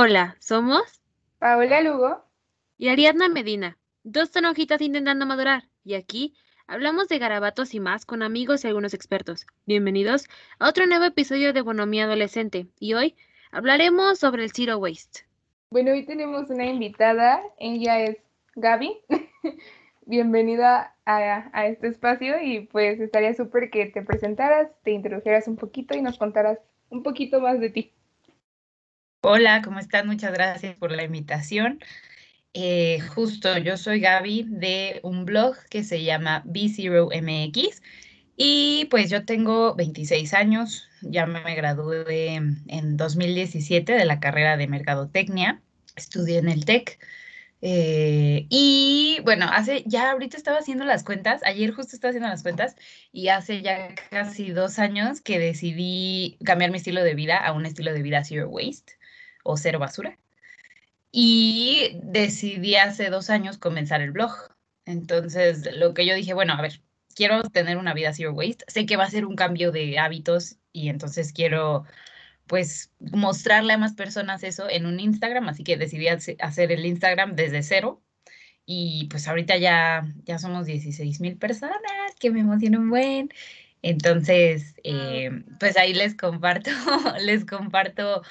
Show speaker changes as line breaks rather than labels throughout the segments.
Hola, somos
Paola Lugo
y Ariadna Medina, dos hojitas intentando madurar, y aquí hablamos de garabatos y más con amigos y algunos expertos. Bienvenidos a otro nuevo episodio de Bonomía Adolescente, y hoy hablaremos sobre el Zero Waste.
Bueno, hoy tenemos una invitada, ella es Gaby. Bienvenida a, a, este espacio y pues estaría súper que te presentaras, te introdujeras un poquito y nos contaras un poquito más de ti.
Hola, ¿cómo están? Muchas gracias por la invitación. Eh, justo, yo soy Gaby de un blog que se llama B0MX y pues yo tengo 26 años, ya me gradué en 2017 de la carrera de Mercadotecnia, estudié en el TEC. Eh, y bueno, hace ya ahorita estaba haciendo las cuentas, ayer justo estaba haciendo las cuentas y hace ya casi dos años que decidí cambiar mi estilo de vida a un estilo de vida zero waste o cero basura. Y decidí hace dos años comenzar el blog. Entonces, lo que yo dije, bueno, a ver, quiero tener una vida zero waste. Sé que va a ser un cambio de hábitos y entonces quiero pues mostrarle a más personas eso en un Instagram, así que decidí hacer el Instagram desde cero y pues ahorita ya, ya somos 16 mil personas, que me emociona un buen. Entonces, eh, pues ahí les comparto, les comparto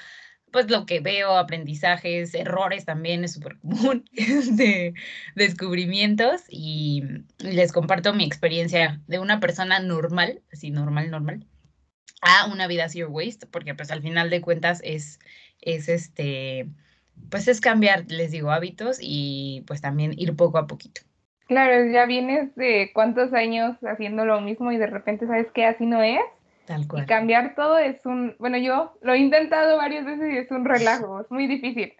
pues lo que veo, aprendizajes, errores también es súper común, de descubrimientos y les comparto mi experiencia de una persona normal, así normal, normal, a una vida zero waste, porque pues al final de cuentas es, es este, pues es cambiar, les digo, hábitos y pues también ir poco a poquito.
Claro, ya vienes de cuántos años haciendo lo mismo y de repente sabes que así no es y cambiar todo es un, bueno, yo lo he intentado varias veces y es un relajo, es muy difícil.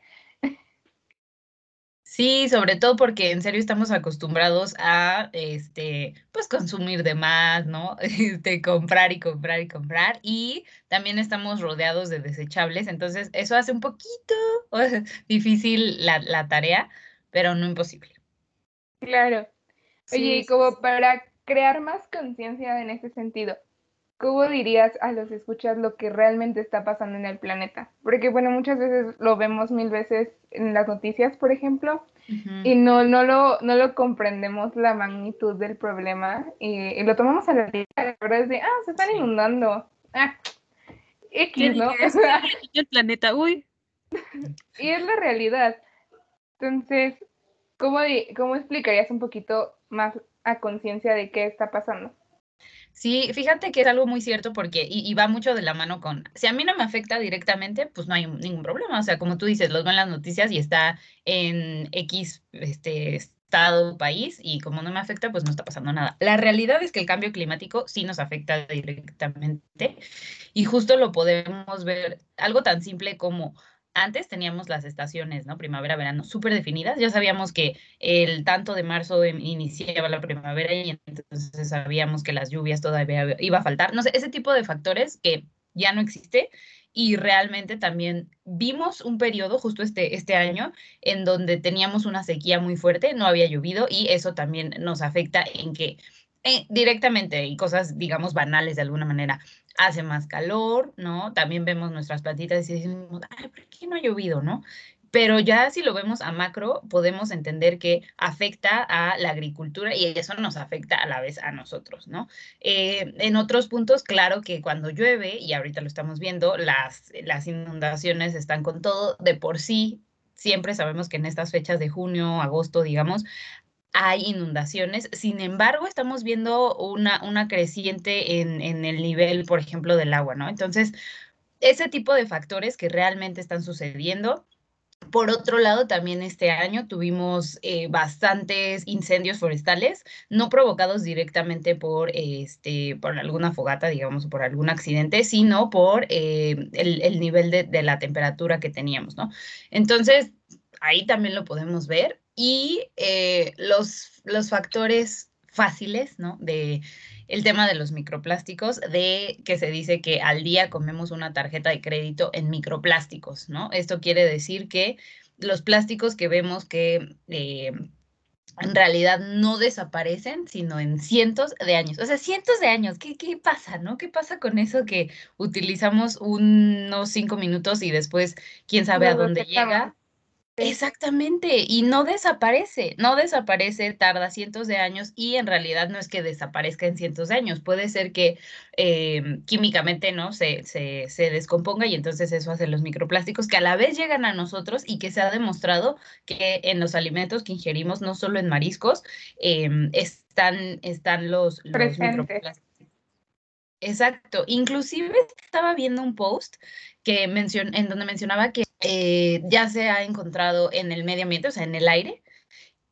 Sí, sobre todo porque en serio estamos acostumbrados a, este, pues consumir de más, ¿no? Este, comprar y comprar y comprar. Y también estamos rodeados de desechables, entonces eso hace un poquito difícil la, la tarea, pero no imposible.
Claro. Oye, como para crear más conciencia en ese sentido, ¿cómo dirías a los escuchas lo que realmente está pasando en el planeta? Porque, bueno, muchas veces lo vemos mil veces en las noticias, por ejemplo, y no, no, lo, no lo comprendemos la magnitud del problema y, lo tomamos a la ligera. La verdad es de, ah, se están inundando. Ah, X, ¿no?
el planeta, uy.
y es la realidad. Entonces, ¿cómo, ¿cómo explicarías un poquito más a conciencia de qué está pasando?
Sí, fíjate que es algo muy cierto porque, y, va mucho de la mano con, si a mí no me afecta directamente, pues no hay ningún problema. O sea, como tú dices, los ven las noticias y está en X este, estado, país, y como no me afecta, pues no está pasando nada. La realidad es que el cambio climático sí nos afecta directamente y justo lo podemos ver, algo tan simple como antes teníamos las estaciones, ¿no? Primavera, verano, súper definidas. Ya sabíamos que el tanto de marzo iniciaba la primavera y entonces sabíamos que las lluvias todavía iba a faltar. No sé, ese tipo de factores que ya no existe y realmente también vimos un periodo justo este, este año en donde teníamos una sequía muy fuerte, no había llovido y eso también nos afecta en que eh, directamente y cosas, digamos, banales de alguna manera hace más calor, ¿no? También vemos nuestras plantitas y decimos, ay, ¿por qué no ha llovido, no? Pero ya si lo vemos a macro, podemos entender que afecta a la agricultura y eso nos afecta a la vez a nosotros, ¿no? Eh, en otros puntos, claro que cuando llueve, y ahorita lo estamos viendo, las, las inundaciones están con todo de por sí. Siempre sabemos que en estas fechas de junio, agosto, digamos, hay inundaciones. Sin embargo, estamos viendo una, una creciente en, en, el nivel, por ejemplo, del agua, ¿no? Entonces, ese tipo de factores que realmente están sucediendo. Por otro lado, también este año tuvimos eh, bastantes incendios forestales, no provocados directamente por, este, por alguna fogata, digamos, por algún accidente, sino por eh, el, el, nivel de, de la temperatura que teníamos, ¿no? Entonces, ahí también lo podemos ver y eh, los, los factores fáciles, ¿no? De el tema de los microplásticos, de que se dice que al día comemos una tarjeta de crédito en microplásticos, ¿no? Esto quiere decir que los plásticos que vemos que eh, en realidad no desaparecen, sino en cientos de años. O sea, cientos de años. ¿Qué, qué pasa, no? ¿Qué pasa con eso que utilizamos unos cinco minutos y después quién sabe a dónde llega? Exactamente, y no desaparece, no desaparece, tarda cientos de años y en realidad no es que desaparezca en cientos de años, puede ser que em, químicamente no se, se, se, descomponga y entonces eso hace los microplásticos que a la vez llegan a nosotros y que se ha demostrado que en los alimentos que ingerimos, no solo en mariscos, em, están, están los, los microplásticos. Exacto, inclusive estaba viendo un post que en donde mencionaba que eh, ya se ha encontrado en el medio ambiente, o sea, en el aire.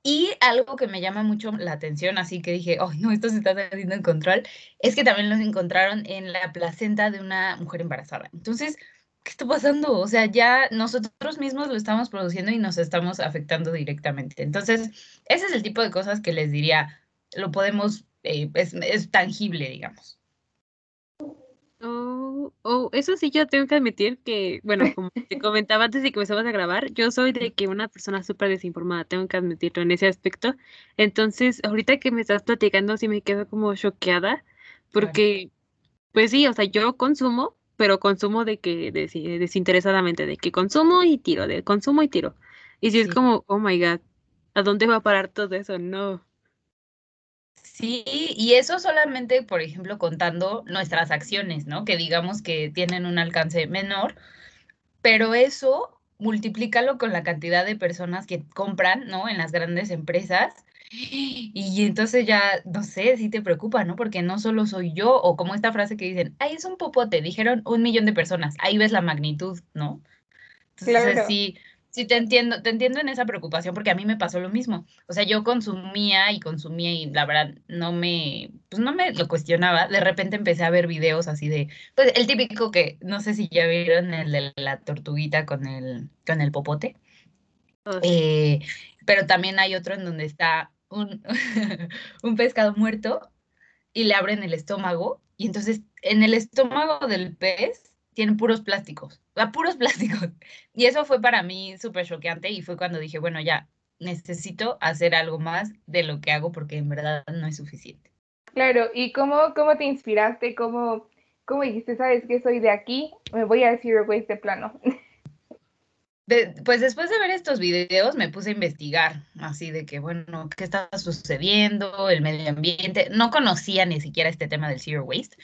Y algo que me llama mucho la atención, así que dije, oh, no, esto se está haciendo en control, es que también los encontraron en la placenta de una mujer embarazada. Entonces, ¿qué está pasando? O sea, ya nosotros mismos lo estamos produciendo y nos estamos afectando directamente. Entonces, ese es el tipo de cosas que les diría, lo podemos, eh, es tangible, digamos.
Eso sí, yo tengo que admitir que, bueno, como te comentaba antes de que empezamos a grabar, yo soy de que una persona súper desinformada, tengo que admitirlo en ese aspecto. Entonces, ahorita que me estás platicando, sí me quedo como choqueada, porque, pues sí, o sea, yo consumo, pero consumo de que desinteresadamente, de que consumo y tiro, de consumo y tiro. Y si es como, oh my God, ¿a dónde va a parar todo eso? No.
Sí, y eso solamente, por ejemplo, contando nuestras acciones, ¿no? Que digamos que tienen un alcance menor, pero eso multiplícalo con la cantidad de personas que compran, ¿no? En las grandes empresas. Y entonces ya, no sé, si te preocupa, ¿no? Porque no solo soy yo, o como esta frase que dicen, ay, es un popote, dijeron un millón de personas, ahí ves la magnitud, ¿no? Entonces, sí, Sí, te entiendo, te entiendo en esa preocupación porque a mí me pasó lo mismo. O sea, yo consumía y consumía y la verdad no me, pues no me lo cuestionaba. De repente empecé a ver videos así de, pues el típico que, no sé si ya vieron el de la tortuguita con el, con el popote. Oh, eh, pero también hay otro en donde está un, un pescado muerto y le abren el estómago y entonces en el estómago del pez tienen puros plásticos, a puros plásticos. Y eso fue para mí súper choqueante y fue cuando dije, bueno, ya necesito hacer algo más de lo que hago porque en verdad no es suficiente.
Claro, ¿y cómo, cómo te inspiraste? ¿Cómo, ¿Cómo dijiste, sabes que soy de aquí? Me voy a decir Waste de plano.
pues después de ver estos videos me puse a investigar, así de que, bueno, ¿qué está sucediendo? El medio ambiente. No conocía ni siquiera este tema del zero waste,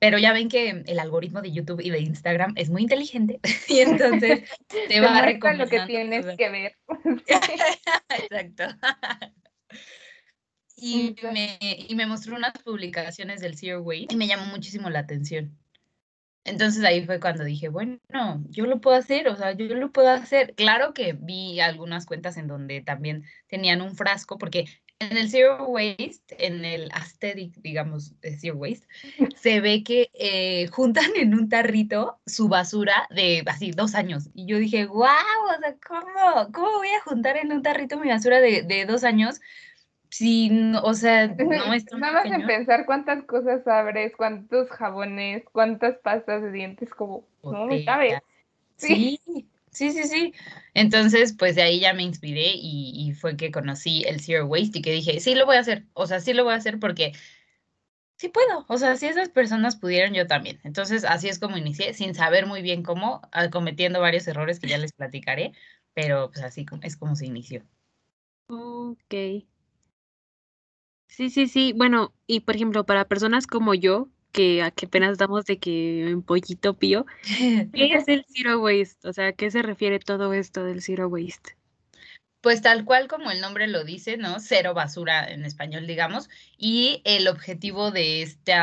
pero ya ven que el algoritmo de YouTube y de Instagram es muy inteligente y entonces te, va a recomendar
lo que tienes que ver.
Exacto. Y me, y me mostró unas publicaciones del Zero Waste y me llamó muchísimo la atención. Entonces ahí fue cuando dije, bueno, yo lo puedo hacer, o sea, yo lo puedo hacer. Claro que vi algunas cuentas en donde también tenían un frasco, porque en el Zero Waste, en el aesthetic, digamos, de Zero Waste, se ve que eh, juntan en un tarrito su basura de así dos años. Y yo dije, wow, o sea, ¿cómo, cómo voy a juntar en un tarrito mi basura de, de dos años? Si, o sea, no es
Nada más en pensar cuántas cosas abres, cuántos jabones, cuántas pastas de dientes, como, no me cabe.
sí. Sí, sí, sí. Entonces, pues de ahí ya me inspiré y, fue que conocí el Zero Waste y que dije, sí lo voy a hacer, o sea, sí lo voy a hacer porque sí puedo, o sea, si esas personas pudieron, yo también. Entonces, así es como inicié, sin saber muy bien cómo, ah, cometiendo varios errores que ya les platicaré, pero pues así es como se inició.
Ok. Sí, sí, sí. Bueno, y por ejemplo, para personas como yo, que, a que apenas damos de que un pollito pío. ¿Qué es el zero waste? O sea, ¿a qué se refiere todo esto del zero waste?
Pues tal cual como el nombre lo dice, ¿no? Cero basura en español, digamos. Y el objetivo de este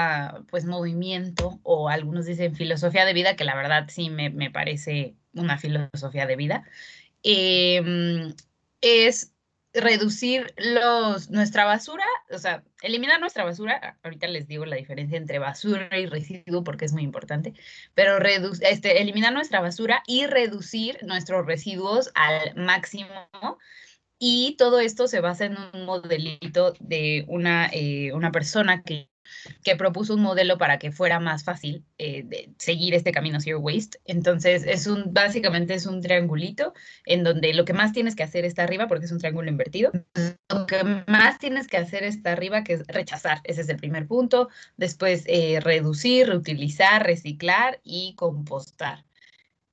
pues, movimiento, o algunos dicen filosofía de vida, que la verdad sí me, me parece una filosofía de vida, eh, es reducir nuestra basura, o sea, eliminar nuestra basura, ahorita les digo la diferencia entre basura y residuo porque es muy importante, pero este, eliminar nuestra basura y reducir nuestros residuos al máximo. Y todo esto se basa en un modelito de una, eh, una persona que que propuso un modelo para que fuera más fácil eh, seguir este camino Zero Waste. Entonces, es un, básicamente es un triangulito en donde lo que más tienes que hacer está arriba, porque es un triángulo invertido. Lo que más tienes que hacer está arriba, que es rechazar. Ese es el primer punto. Después, eh, reducir, reutilizar, reciclar y compostar.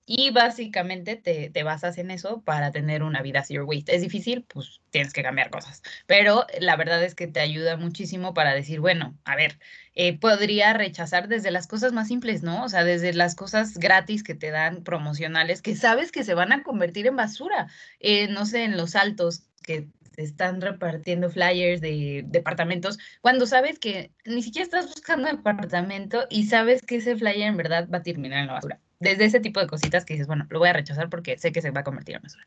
Y básicamente te, te, basas en eso para tener una vida zero waste. Es difícil, pues tienes que cambiar cosas. Pero la verdad es que te ayuda muchísimo para decir, bueno, a ver, eh, podría rechazar desde las cosas más simples, ¿no? O sea, desde las cosas gratis que te dan promocionales, que sabes que se van a convertir en basura. Eh, no sé, en los altos que están repartiendo flyers de departamentos, cuando sabes que ni siquiera estás buscando departamento y sabes que ese flyer en verdad va a terminar en la basura desde ese tipo de cositas que dices, bueno, lo voy a rechazar porque sé que se va a convertir en basura.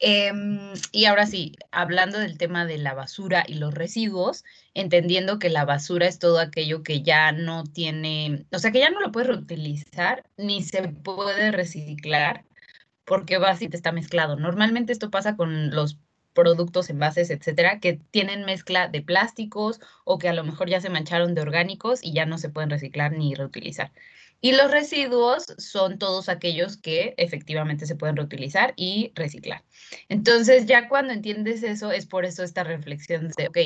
Em, y ahora sí, hablando del tema de la basura y los residuos, entendiendo que la basura es todo aquello que ya no tiene, o sea, que ya no lo puedes reutilizar ni se puede reciclar porque básicamente está mezclado. Normalmente esto pasa con los productos, envases, etcétera, que tienen mezcla de plásticos o que a lo mejor ya se mancharon de orgánicos y ya no se pueden reciclar ni reutilizar. Y los residuos son todos aquellos que efectivamente se pueden reutilizar y reciclar. Entonces, ya cuando entiendes eso, es por eso esta reflexión de, ok,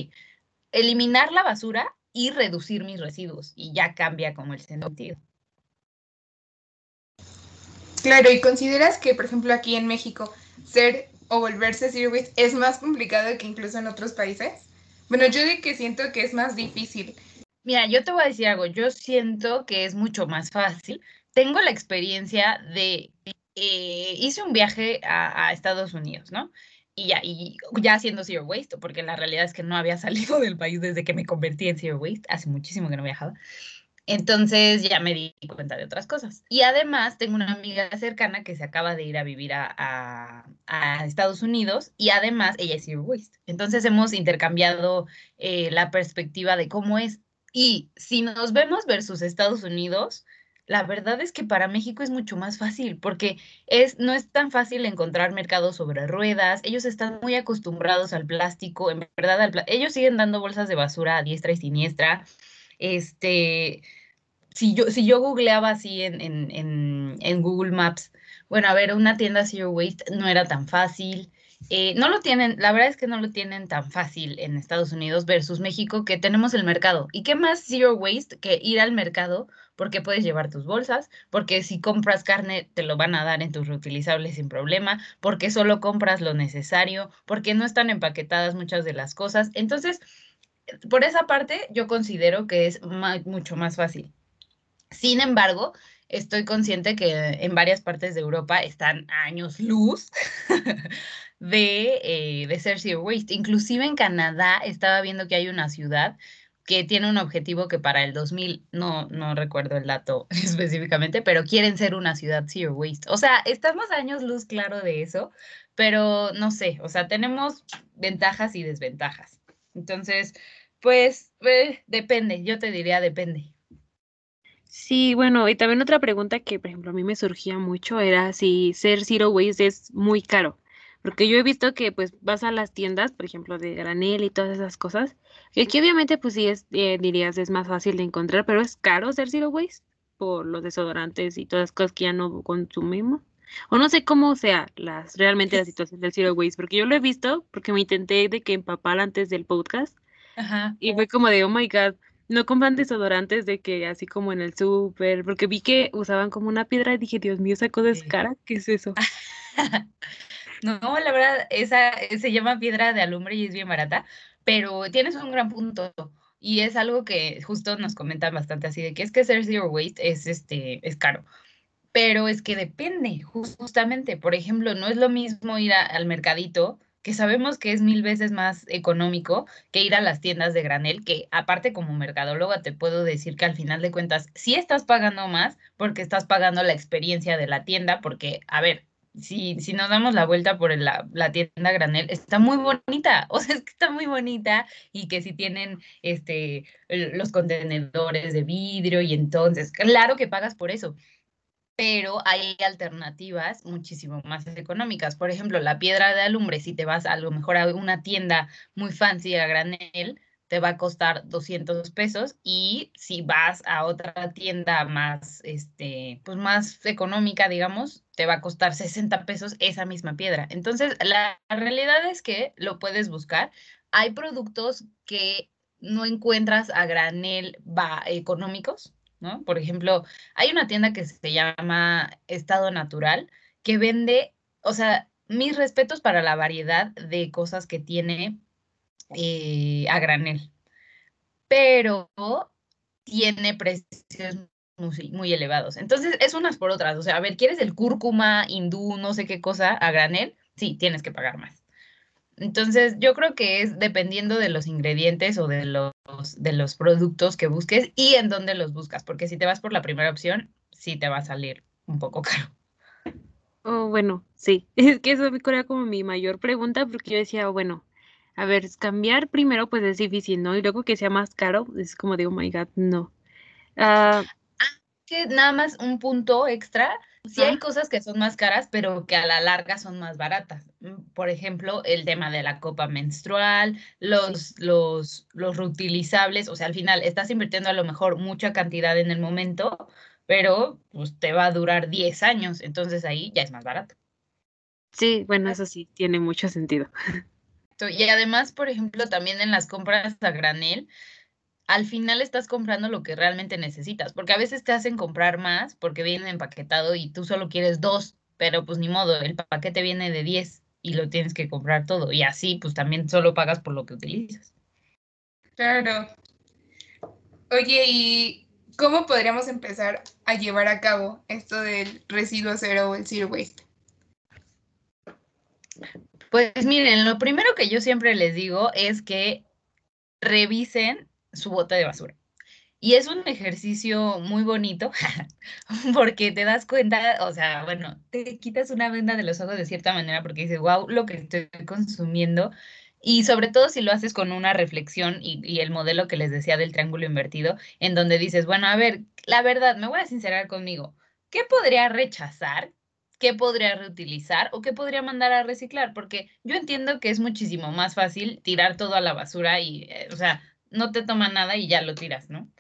eliminar la basura y reducir mis residuos. Y ya cambia como el sentido.
Claro, y consideras que, por ejemplo, aquí en México, ser o volverse zero es más complicado que incluso en otros países. Bueno, yo digo que siento que es más difícil
Mira, yo te voy a decir algo, yo siento que es mucho más fácil. Tengo la experiencia de, eh, hice un viaje a, Estados Unidos, ¿no? Y ya, y ya haciendo Zero Waste, porque la realidad es que no había salido del país desde que me convertí en Zero Waste, hace muchísimo que no viajaba. Entonces ya me di cuenta de otras cosas. Y además tengo una amiga cercana que se acaba de ir a vivir a, a, Estados Unidos y además ella es Zero Waste. Entonces hemos intercambiado eh, la perspectiva de cómo es y si nos vemos versus Estados Unidos, la verdad es que para México es mucho más fácil porque es, no es tan fácil encontrar mercados sobre ruedas, ellos están muy acostumbrados al plástico, en verdad ellos siguen dando bolsas de basura a diestra y siniestra. Este, si yo, si yo googleaba así en, en, en, en Google Maps, bueno, a ver, una tienda Zero Waste no era tan fácil. Eh, no lo tienen, la verdad es que no lo tienen tan fácil en Estados Unidos versus México, que tenemos el mercado. ¿Y qué más zero waste que ir al mercado? Porque puedes llevar tus bolsas, porque si compras carne te lo van a dar en tus reutilizables sin problema, porque solo compras lo necesario, porque no están empaquetadas muchas de las cosas. Entonces, por esa parte, yo considero que es mucho más fácil. Sin embargo, estoy consciente que en varias partes de Europa están años luz de, eh, de ser zero waste. Inclusive en Canadá estaba viendo que hay una ciudad que tiene un objetivo que para el 2000, no, no recuerdo el dato específicamente, pero quieren ser una ciudad zero waste. O sea, estamos años luz claro de eso, pero no sé, o sea, tenemos ventajas y desventajas. Entonces, pues eh, depende, yo te diría depende.
Sí, bueno, y también otra pregunta que, por ejemplo, a mí me surgía mucho era si ser zero waste es muy caro. Porque yo he visto que pues vas a las tiendas, por ejemplo, de granel y todas esas cosas, que aquí obviamente pues sí es, eh, dirías, es más fácil de encontrar, pero es caro ser zero waste por los desodorantes y todas las cosas que ya no consumimos. O no sé cómo sea las, realmente la situación del zero waste, porque yo lo he visto, porque me intenté de que empapar antes del podcast, Ajá. y fue como de, oh my god, no compran desodorantes de que así como en el súper, porque vi que usaban como una piedra y dije, Dios mío, esa cosa es cara, ¿qué es eso?
No, la verdad, esa se llama piedra de alumbre y es bien barata, pero tienes un gran punto. Y es algo que justo nos comentan bastante así de que es que ser zero waste es este es caro. Pero es que depende, justamente. Por ejemplo, no es lo mismo ir al mercadito, que sabemos que es mil veces más económico que ir a las tiendas de granel, que aparte como mercadóloga te puedo decir que al final de cuentas sí estás pagando más porque estás pagando la experiencia de la tienda, porque, a ver, si, si nos damos la vuelta por la, la, tienda granel, está muy bonita, o sea, es que está muy bonita y que si tienen este, los contenedores de vidrio y entonces, claro que pagas por eso, pero hay alternativas muchísimo más económicas. Por ejemplo, la piedra de alumbre, si te vas a lo mejor a una tienda muy fancy a granel, te va a costar 200 pesos y si vas a otra tienda más, este, pues más económica, digamos, te va a costar 60 pesos esa misma piedra. Entonces, la, realidad es que lo puedes buscar. Hay productos que no encuentras a granel va, económicos, ¿no? Por ejemplo, hay una tienda que se llama Estado Natural que vende, o sea, mis respetos para la variedad de cosas que tiene eh, a granel, pero tiene precios muy, muy, elevados. Entonces, es unas por otras. O sea, a ver, ¿quieres el cúrcuma, hindú, no sé qué cosa a granel? Sí, tienes que pagar más. Entonces, yo creo que es dependiendo de los ingredientes o de los, de los productos que busques y en dónde los buscas, porque si te vas por la primera opción, sí te va a salir un poco caro.
Oh, bueno, sí, es que eso era como mi mayor pregunta, porque yo decía, bueno, a ver, cambiar primero pues es difícil, ¿no? Y luego que sea más caro, es como de, oh my God, no.
Ah, que nada más un punto extra, sí hay cosas que son más caras, pero que a la larga son más baratas. Mm, por ejemplo, el tema de la copa menstrual, los, los, los reutilizables, o sea, al final estás invirtiendo a lo mejor mucha cantidad en el momento, pero pues te va a durar 10 años, entonces ahí ya es más barato.
Sí, bueno, eso sí, tiene mucho sentido.
Y además, por ejemplo, también en las compras a granel, al final estás comprando lo que realmente necesitas, porque a veces te hacen comprar más porque viene empaquetado y tú solo quieres dos, pero pues ni modo, el paquete viene de 10 y lo tienes que comprar todo y así pues también solo pagas por lo que utilizas.
Claro. Oye, ¿y cómo podríamos empezar a llevar a cabo esto del residuo cero o el zero waste?
Pues miren, lo primero que yo siempre les digo es que revisen su bote de basura. Y es un ejercicio muy bonito porque te das cuenta, o sea, bueno, te quitas una venda de los ojos de cierta manera porque dices, wow, lo que estoy consumiendo. Y sobre todo si lo haces con una reflexión y, el modelo que les decía del triángulo invertido, en donde dices, bueno, a ver, la verdad, me voy a sincerar conmigo, ¿qué podría rechazar qué podría reutilizar o qué podría mandar a reciclar, porque yo entiendo que es muchísimo más fácil tirar todo a la basura y, eh, o sea, no te toma nada y ya lo tiras, ¿no?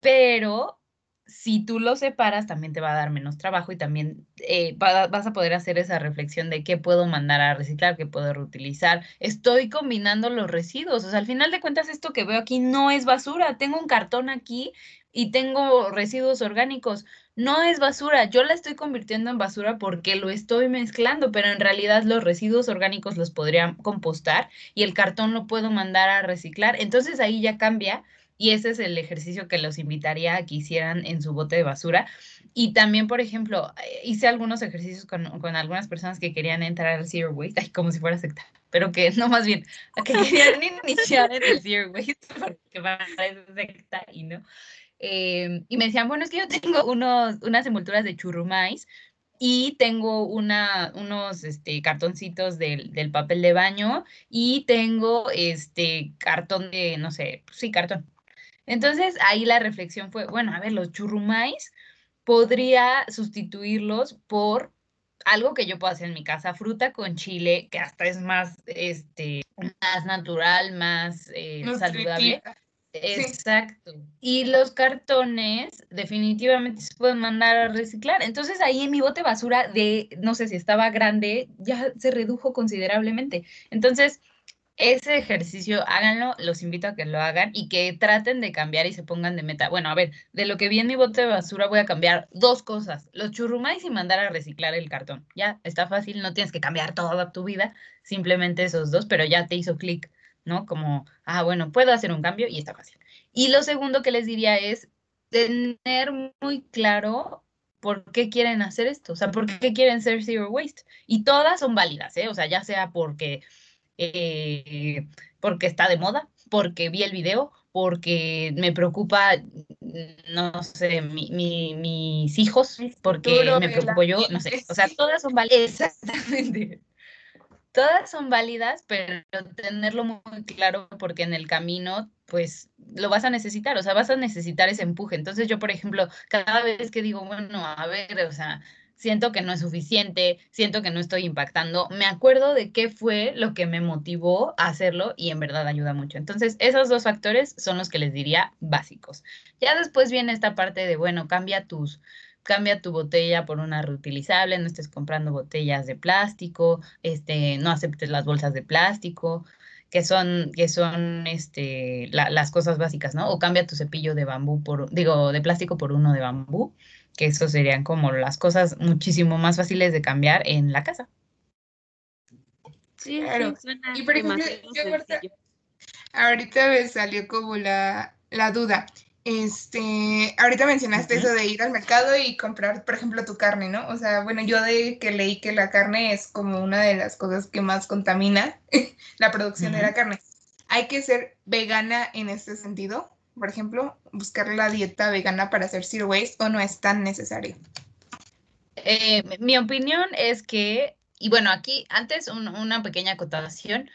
Pero si tú lo separas, también te va a dar menos trabajo y también eh, vas a poder hacer esa reflexión de qué puedo mandar a reciclar, qué puedo reutilizar. Estoy combinando los residuos. O sea, al final de cuentas, esto que veo aquí no es basura. Tengo un cartón aquí y tengo residuos orgánicos no es basura, yo la estoy convirtiendo en basura porque lo estoy mezclando, pero en realidad los residuos orgánicos los podría compostar y el cartón lo puedo mandar a reciclar. Entonces ahí ya cambia y ese es el ejercicio que los invitaría a que hicieran en su bote de basura. Y también, por ejemplo, eh, hice algunos ejercicios con, algunas personas que querían entrar al Zero Waste, como si fuera secta, pero que no más bien, que querían iniciar en el Zero Waste, porque parece secta y no. Em, y me decían, bueno, es que yo tengo unos, unas envolturas de churrumais y tengo una, unos este, cartoncitos del, del, papel de baño y tengo este cartón de, no sé, sí, cartón. Entonces ahí la reflexión fue, bueno, a ver, los churrumais podría sustituirlos por algo que yo puedo hacer en mi casa, fruta con chile, que hasta es más, este, más natural, más eh, saludable. Exacto. Y los cartones definitivamente se pueden mandar a reciclar. Entonces ahí en mi bote basura de, no sé si estaba grande, ya se redujo considerablemente. Entonces, ese ejercicio háganlo, los invito a que lo hagan y que traten de cambiar y se pongan de meta. Bueno, a ver, de lo que vi en mi bote de basura voy a cambiar dos cosas, los churrumais y mandar a reciclar el cartón. Ya, está fácil, no tienes que cambiar toda tu vida, simplemente esos dos, pero ya te hizo clic. ¿No? Como, ah, bueno, puedo hacer un cambio y está fácil. Y lo segundo que les diría es tener muy claro por qué quieren hacer esto, o sea, por qué quieren ser zero waste. Y todas son válidas, ¿eh? O sea, ya sea porque, eh, porque está de moda, porque vi el video, porque me preocupa, no sé, mis hijos, porque me preocupo yo, no sé. O sea, todas son válidas. Exactamente todas son válidas, pero tenerlo muy claro porque en el camino, pues lo vas a necesitar, o sea, vas a necesitar ese empuje. Entonces yo, por ejemplo, cada vez que digo, bueno, a ver, o sea, siento que no es suficiente, siento que no estoy impactando, me acuerdo de qué fue lo que me motivó a hacerlo y en verdad ayuda mucho. Entonces, esos dos factores son los que les diría básicos. Ya después viene esta parte de, bueno, cambia tus cambia tu botella por una reutilizable, no estés comprando botellas de plástico, este, no aceptes las bolsas de plástico, que son, que son este, las cosas básicas, ¿no? O cambia tu cepillo de bambú por, digo, de plástico por uno de bambú que eso serían como las cosas muchísimo más fáciles de cambiar en la casa.
Sí, claro. y por ejemplo, ahorita, me salió como la, la duda. Este, ahorita mencionaste eso de ir al mercado y comprar, por ejemplo, tu carne, ¿no? O sea, bueno, yo de que leí que la carne es como una de las cosas que más contamina la producción de la carne. ¿Hay que ser vegana en este sentido? por ejemplo, buscar la dieta vegana para hacer zero waste o no es tan necesario?
Eh, mi opinión es que, y bueno, aquí antes una pequeña acotación,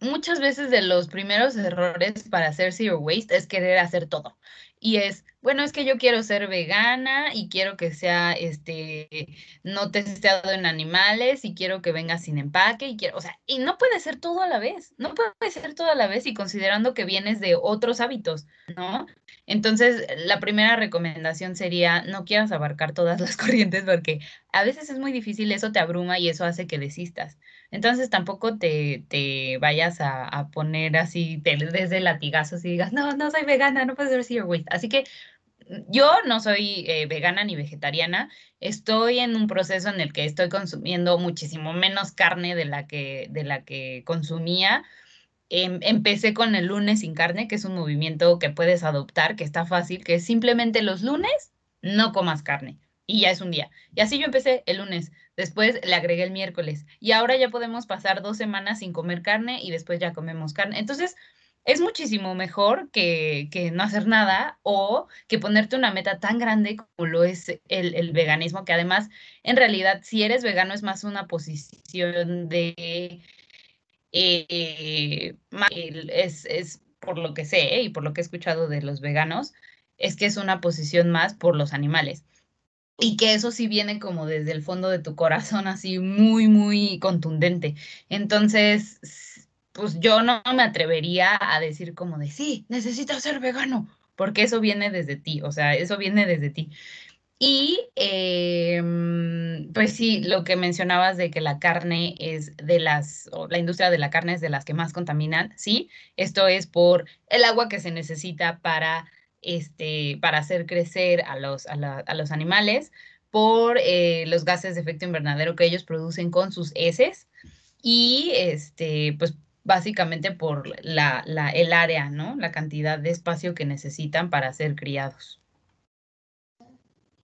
muchas veces de los primeros errores para hacer zero waste es querer hacer todo. Y es, bueno, es que yo quiero ser vegana y quiero que sea, este, no testeado en animales y quiero que venga sin empaque y quiero, o sea, y no puede ser todo a la vez, no puede ser todo a la vez y considerando que vienes de otros hábitos, ¿no? Entonces, la primera recomendación sería, no quieras abarcar todas las corrientes porque a veces es muy difícil, eso te abruma y eso hace que desistas. Entonces tampoco te, te vayas a, poner así desde latigazos y digas, no, no soy vegana, no puedo ser waste. Así que mm, yo no soy eh, vegana ni vegetariana, estoy en un proceso en el que estoy consumiendo muchísimo menos carne de la que, de la que consumía. Em, empecé con el lunes sin carne, que es un movimiento que puedes adoptar, que está fácil, que es simplemente los lunes no comas carne y ya es un día. Y así yo empecé el lunes, después le agregué el miércoles y ahora ya podemos pasar dos semanas sin comer carne y después ya comemos carne. Entonces, es muchísimo mejor que, que no hacer nada o que ponerte una meta tan grande como lo es el, el, veganismo, que además, en realidad, si eres vegano es más una posición de... Eh, es, es, por lo que sé y por lo que he escuchado de los veganos, es que es una posición más por los animales y que eso sí viene como desde el fondo de tu corazón, así muy, muy contundente. Entonces, pues yo no me atrevería a decir como de, sí, necesito ser vegano, porque eso viene desde ti, o sea, eso viene desde ti. Y em, pues sí, lo que mencionabas de que la carne es de las, o la industria de la carne es de las que más contaminan, sí, esto es por el agua que se necesita para este, para hacer crecer a los, a, los animales por eh, los gases de efecto invernadero que ellos producen con sus heces y este, pues básicamente por la, la, el área, ¿no? La cantidad de espacio que necesitan para ser criados.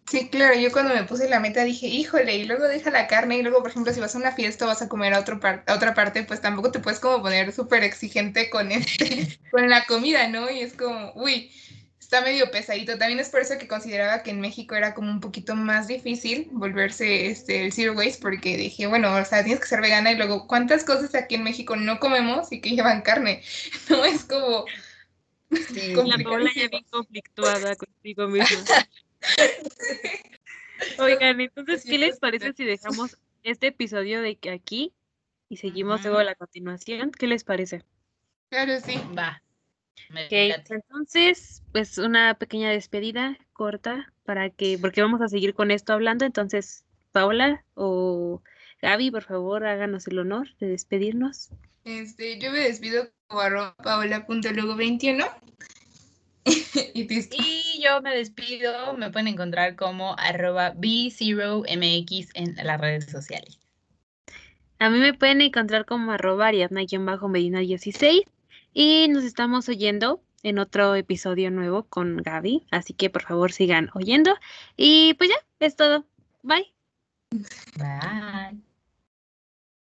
Sí, claro, yo cuando me puse la meta dije, híjole, y luego deja la carne, y luego, por ejemplo, si vas a una fiesta o vas a comer a, otro a otra parte, pues tampoco te puedes como poner súper exigente con, este, con la comida, ¿no? Y es como, uy, está medio pesadito. También es por eso que consideraba que en México era como un poquito más difícil volverse este, el zero waste, porque dije, bueno, o sea, tienes que ser vegana y luego, ¿cuántas cosas aquí en México no comemos y que llevan carne? No es como...
Sí. La Paula ya bien conflictuada contigo misma. Oigan, entonces, ¿qué les parece si dejamos este episodio de que aquí y seguimos luego la continuación? ¿Qué les parece?
Claro, sí.
Va.
Okay, entonces, pues una pequeña despedida corta para que, porque vamos a seguir con esto hablando. Entonces, Paula o Gaby, por favor, háganos el honor de despedirnos.
Este, yo me despido como arroba paola.lugo21.
y yo me despido, me pueden encontrar como arroba B0MX en las redes sociales.
A mí me pueden encontrar como arroba ariadna-medina 16 y nos estamos oyendo en otro episodio nuevo con Gaby. Así que por favor sigan oyendo. Y pues ya, es todo. Bye.
Bye.